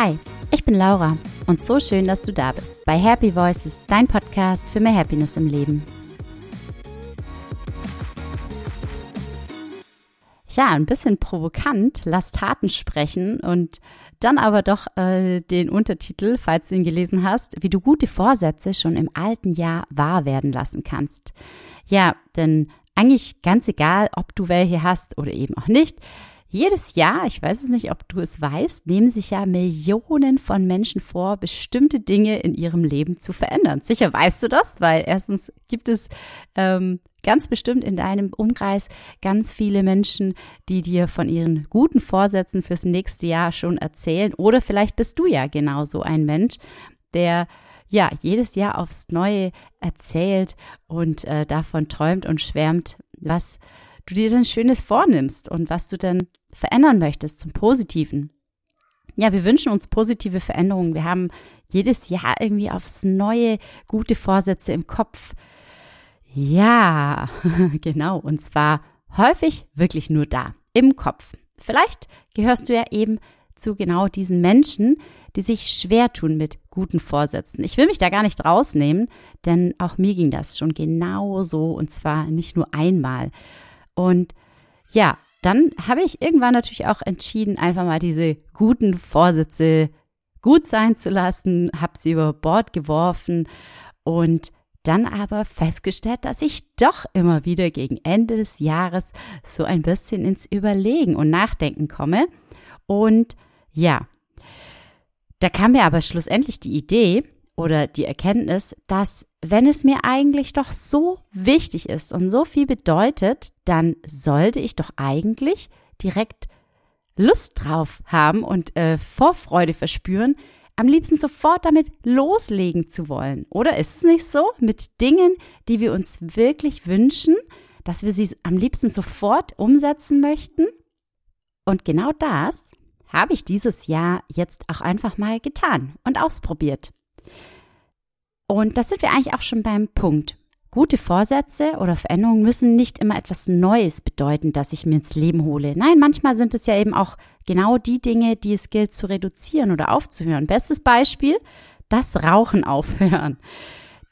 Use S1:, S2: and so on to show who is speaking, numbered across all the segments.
S1: Hi, ich bin Laura und so schön, dass du da bist bei Happy Voices, dein Podcast für mehr Happiness im Leben. Ja, ein bisschen provokant, lass Taten sprechen und dann aber doch äh, den Untertitel, falls du ihn gelesen hast, wie du gute Vorsätze schon im alten Jahr wahr werden lassen kannst. Ja, denn eigentlich ganz egal, ob du welche hast oder eben auch nicht, jedes Jahr, ich weiß es nicht, ob du es weißt, nehmen sich ja Millionen von Menschen vor, bestimmte Dinge in ihrem Leben zu verändern. Sicher weißt du das, weil erstens gibt es ähm, ganz bestimmt in deinem Umkreis ganz viele Menschen, die dir von ihren guten Vorsätzen fürs nächste Jahr schon erzählen. Oder vielleicht bist du ja genauso ein Mensch, der ja jedes Jahr aufs Neue erzählt und äh, davon träumt und schwärmt, was du dir dann Schönes vornimmst und was du dann verändern möchtest zum Positiven. Ja, wir wünschen uns positive Veränderungen. Wir haben jedes Jahr irgendwie aufs neue gute Vorsätze im Kopf. Ja, genau. Und zwar häufig wirklich nur da, im Kopf. Vielleicht gehörst du ja eben zu genau diesen Menschen, die sich schwer tun mit guten Vorsätzen. Ich will mich da gar nicht rausnehmen, denn auch mir ging das schon genau so und zwar nicht nur einmal. Und ja, dann habe ich irgendwann natürlich auch entschieden, einfach mal diese guten Vorsätze gut sein zu lassen, habe sie über Bord geworfen und dann aber festgestellt, dass ich doch immer wieder gegen Ende des Jahres so ein bisschen ins Überlegen und Nachdenken komme. Und ja, da kam mir aber schlussendlich die Idee oder die Erkenntnis, dass wenn es mir eigentlich doch so wichtig ist und so viel bedeutet, dann sollte ich doch eigentlich direkt Lust drauf haben und äh, Vorfreude verspüren, am liebsten sofort damit loslegen zu wollen. Oder ist es nicht so mit Dingen, die wir uns wirklich wünschen, dass wir sie am liebsten sofort umsetzen möchten? Und genau das habe ich dieses Jahr jetzt auch einfach mal getan und ausprobiert. Und das sind wir eigentlich auch schon beim Punkt. Gute Vorsätze oder Veränderungen müssen nicht immer etwas Neues bedeuten, das ich mir ins Leben hole. Nein, manchmal sind es ja eben auch genau die Dinge, die es gilt zu reduzieren oder aufzuhören. Bestes Beispiel, das Rauchen aufhören.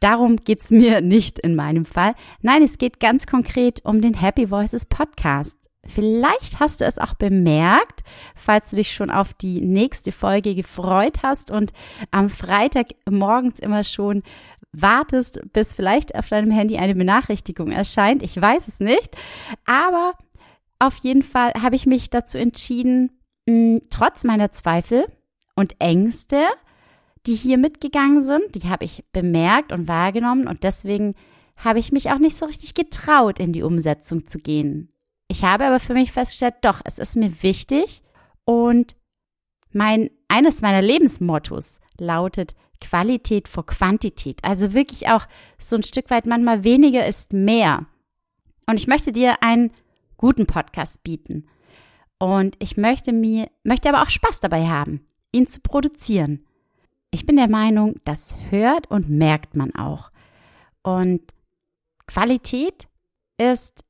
S1: Darum geht's mir nicht in meinem Fall. Nein, es geht ganz konkret um den Happy Voices Podcast. Vielleicht hast du es auch bemerkt, falls du dich schon auf die nächste Folge gefreut hast und am Freitag morgens immer schon wartest, bis vielleicht auf deinem Handy eine Benachrichtigung erscheint. Ich weiß es nicht. Aber auf jeden Fall habe ich mich dazu entschieden, mh, trotz meiner Zweifel und Ängste, die hier mitgegangen sind, die habe ich bemerkt und wahrgenommen und deswegen habe ich mich auch nicht so richtig getraut, in die Umsetzung zu gehen. Ich habe aber für mich festgestellt, doch, es ist mir wichtig und mein, eines meiner Lebensmottos lautet Qualität vor Quantität. Also wirklich auch so ein Stück weit manchmal weniger ist mehr. Und ich möchte dir einen guten Podcast bieten. Und ich möchte mir, möchte aber auch Spaß dabei haben, ihn zu produzieren. Ich bin der Meinung, das hört und merkt man auch. Und Qualität ist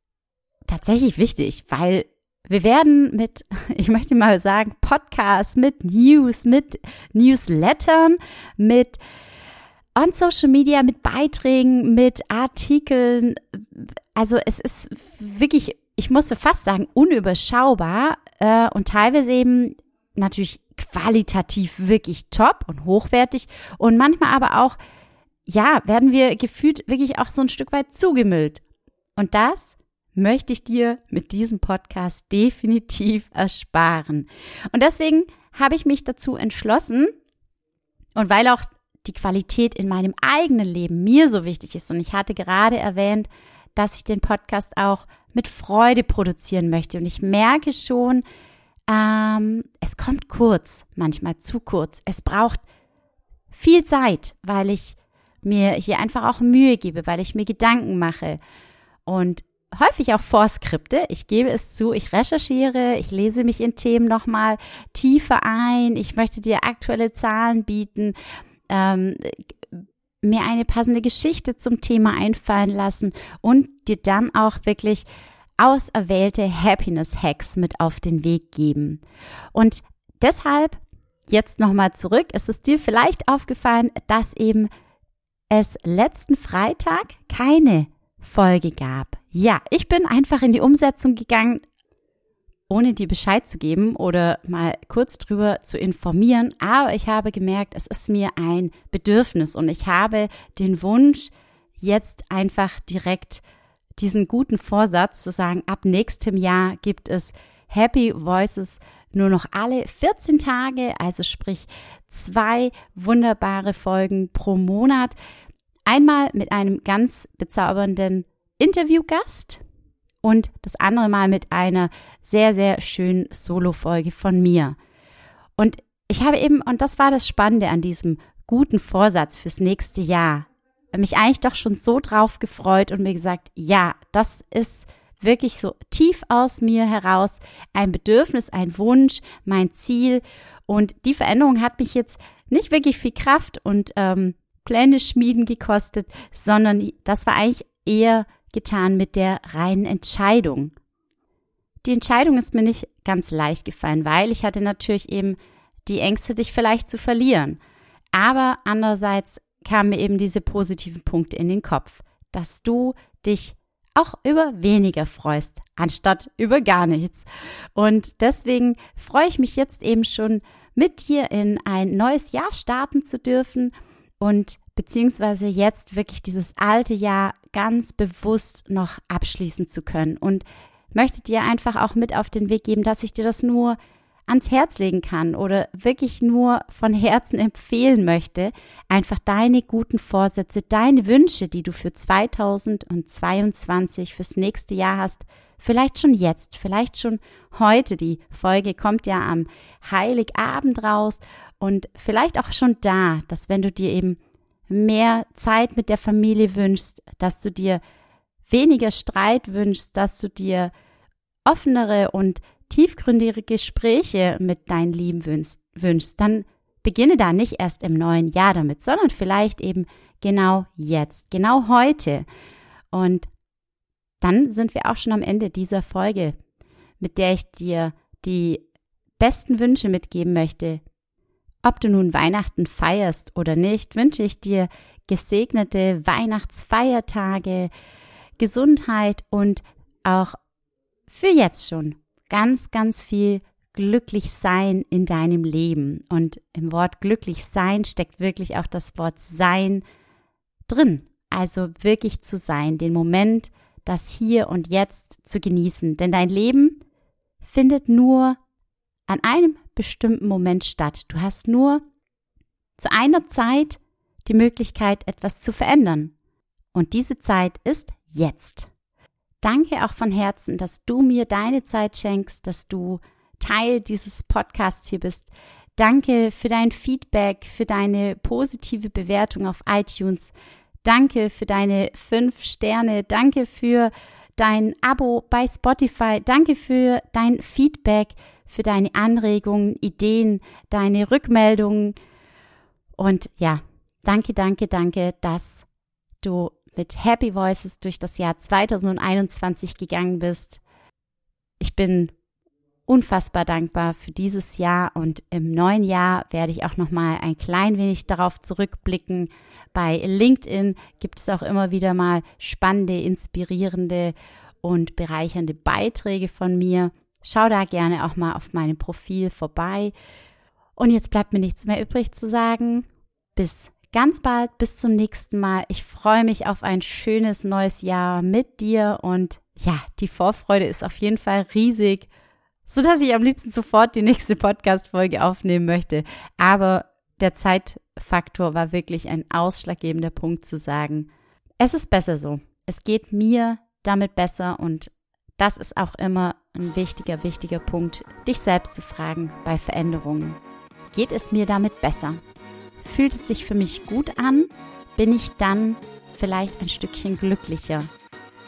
S1: tatsächlich wichtig, weil wir werden mit, ich möchte mal sagen, Podcasts, mit News, mit Newslettern, mit on Social Media, mit Beiträgen, mit Artikeln. Also es ist wirklich, ich musste fast sagen, unüberschaubar äh, und teilweise eben natürlich qualitativ wirklich top und hochwertig und manchmal aber auch, ja, werden wir gefühlt wirklich auch so ein Stück weit zugemüllt. Und das möchte ich dir mit diesem Podcast definitiv ersparen. Und deswegen habe ich mich dazu entschlossen und weil auch die Qualität in meinem eigenen Leben mir so wichtig ist und ich hatte gerade erwähnt, dass ich den Podcast auch mit Freude produzieren möchte und ich merke schon, ähm, es kommt kurz, manchmal zu kurz. Es braucht viel Zeit, weil ich mir hier einfach auch Mühe gebe, weil ich mir Gedanken mache. Und häufig auch Vorskripte. Ich gebe es zu, ich recherchiere, ich lese mich in Themen nochmal tiefer ein. Ich möchte dir aktuelle Zahlen bieten, ähm, mir eine passende Geschichte zum Thema einfallen lassen und dir dann auch wirklich auserwählte Happiness Hacks mit auf den Weg geben. Und deshalb jetzt nochmal zurück. Es ist dir vielleicht aufgefallen, dass eben es letzten Freitag keine Folge gab. Ja, ich bin einfach in die Umsetzung gegangen, ohne dir Bescheid zu geben oder mal kurz drüber zu informieren. Aber ich habe gemerkt, es ist mir ein Bedürfnis und ich habe den Wunsch, jetzt einfach direkt diesen guten Vorsatz zu sagen, ab nächstem Jahr gibt es Happy Voices nur noch alle 14 Tage, also sprich zwei wunderbare Folgen pro Monat. Einmal mit einem ganz bezaubernden Interviewgast und das andere Mal mit einer sehr, sehr schönen Solo-Folge von mir. Und ich habe eben, und das war das Spannende an diesem guten Vorsatz fürs nächste Jahr, mich eigentlich doch schon so drauf gefreut und mir gesagt, ja, das ist wirklich so tief aus mir heraus ein Bedürfnis, ein Wunsch, mein Ziel. Und die Veränderung hat mich jetzt nicht wirklich viel Kraft und ähm, Pläne schmieden gekostet, sondern das war eigentlich eher getan mit der reinen Entscheidung. Die Entscheidung ist mir nicht ganz leicht gefallen, weil ich hatte natürlich eben die Ängste, dich vielleicht zu verlieren. Aber andererseits kamen mir eben diese positiven Punkte in den Kopf, dass du dich auch über weniger freust, anstatt über gar nichts. Und deswegen freue ich mich jetzt eben schon mit dir in ein neues Jahr starten zu dürfen und beziehungsweise jetzt wirklich dieses alte Jahr ganz bewusst noch abschließen zu können und möchte dir einfach auch mit auf den Weg geben, dass ich dir das nur ans Herz legen kann oder wirklich nur von Herzen empfehlen möchte, einfach deine guten Vorsätze, deine Wünsche, die du für 2022 fürs nächste Jahr hast, vielleicht schon jetzt, vielleicht schon heute. Die Folge kommt ja am Heiligabend raus und vielleicht auch schon da, dass wenn du dir eben mehr Zeit mit der Familie wünschst, dass du dir weniger Streit wünschst, dass du dir offenere und tiefgründige Gespräche mit deinen Lieben wünschst, wünschst, dann beginne da nicht erst im neuen Jahr damit, sondern vielleicht eben genau jetzt, genau heute. Und dann sind wir auch schon am Ende dieser Folge, mit der ich dir die besten Wünsche mitgeben möchte. Ob du nun Weihnachten feierst oder nicht, wünsche ich dir gesegnete Weihnachtsfeiertage, Gesundheit und auch für jetzt schon ganz, ganz viel glücklich sein in deinem Leben. Und im Wort glücklich sein steckt wirklich auch das Wort sein drin. Also wirklich zu sein, den Moment, das hier und jetzt zu genießen. Denn dein Leben findet nur an einem bestimmten Moment statt. Du hast nur zu einer Zeit die Möglichkeit, etwas zu verändern. Und diese Zeit ist jetzt. Danke auch von Herzen, dass du mir deine Zeit schenkst, dass du Teil dieses Podcasts hier bist. Danke für dein Feedback, für deine positive Bewertung auf iTunes. Danke für deine fünf Sterne. Danke für dein Abo bei Spotify. Danke für dein Feedback, für deine Anregungen, Ideen, deine Rückmeldungen. Und ja, danke, danke, danke, dass du mit Happy Voices durch das Jahr 2021 gegangen bist. Ich bin unfassbar dankbar für dieses Jahr und im neuen Jahr werde ich auch noch mal ein klein wenig darauf zurückblicken. Bei LinkedIn gibt es auch immer wieder mal spannende, inspirierende und bereichernde Beiträge von mir. Schau da gerne auch mal auf meinem Profil vorbei. Und jetzt bleibt mir nichts mehr übrig zu sagen. Bis ganz bald, bis zum nächsten Mal. Ich freue mich auf ein schönes neues Jahr mit dir und ja, die Vorfreude ist auf jeden Fall riesig, so dass ich am liebsten sofort die nächste Podcast-Folge aufnehmen möchte. Aber der Zeitfaktor war wirklich ein ausschlaggebender Punkt zu sagen, es ist besser so. Es geht mir damit besser und das ist auch immer ein wichtiger, wichtiger Punkt, dich selbst zu fragen bei Veränderungen. Geht es mir damit besser? Fühlt es sich für mich gut an? Bin ich dann vielleicht ein Stückchen glücklicher?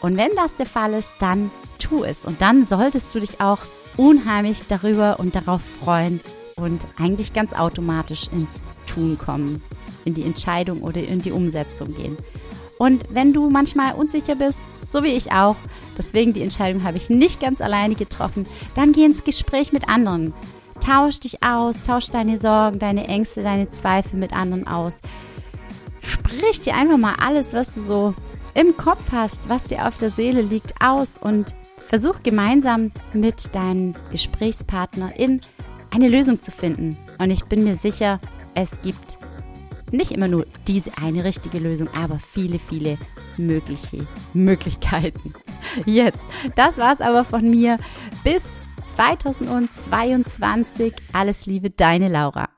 S1: Und wenn das der Fall ist, dann tu es. Und dann solltest du dich auch unheimlich darüber und darauf freuen und eigentlich ganz automatisch ins Tun kommen, in die Entscheidung oder in die Umsetzung gehen. Und wenn du manchmal unsicher bist, so wie ich auch, deswegen die Entscheidung habe ich nicht ganz alleine getroffen, dann geh ins Gespräch mit anderen. Tausch dich aus, tausch deine Sorgen, deine Ängste, deine Zweifel mit anderen aus. Sprich dir einfach mal alles, was du so im Kopf hast, was dir auf der Seele liegt, aus und versuch gemeinsam mit deinem Gesprächspartner in eine Lösung zu finden. Und ich bin mir sicher, es gibt nicht immer nur diese eine richtige Lösung, aber viele, viele mögliche Möglichkeiten. Jetzt, das war's aber von mir. Bis 2022. Alles Liebe, deine Laura.